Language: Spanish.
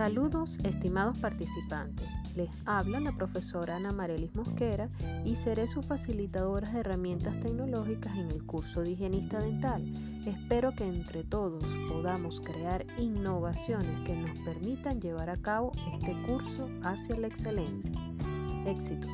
Saludos, estimados participantes. Les habla la profesora Ana Marelis Mosquera y seré su facilitadora de herramientas tecnológicas en el curso de higienista dental. Espero que entre todos podamos crear innovaciones que nos permitan llevar a cabo este curso hacia la excelencia. Éxitos.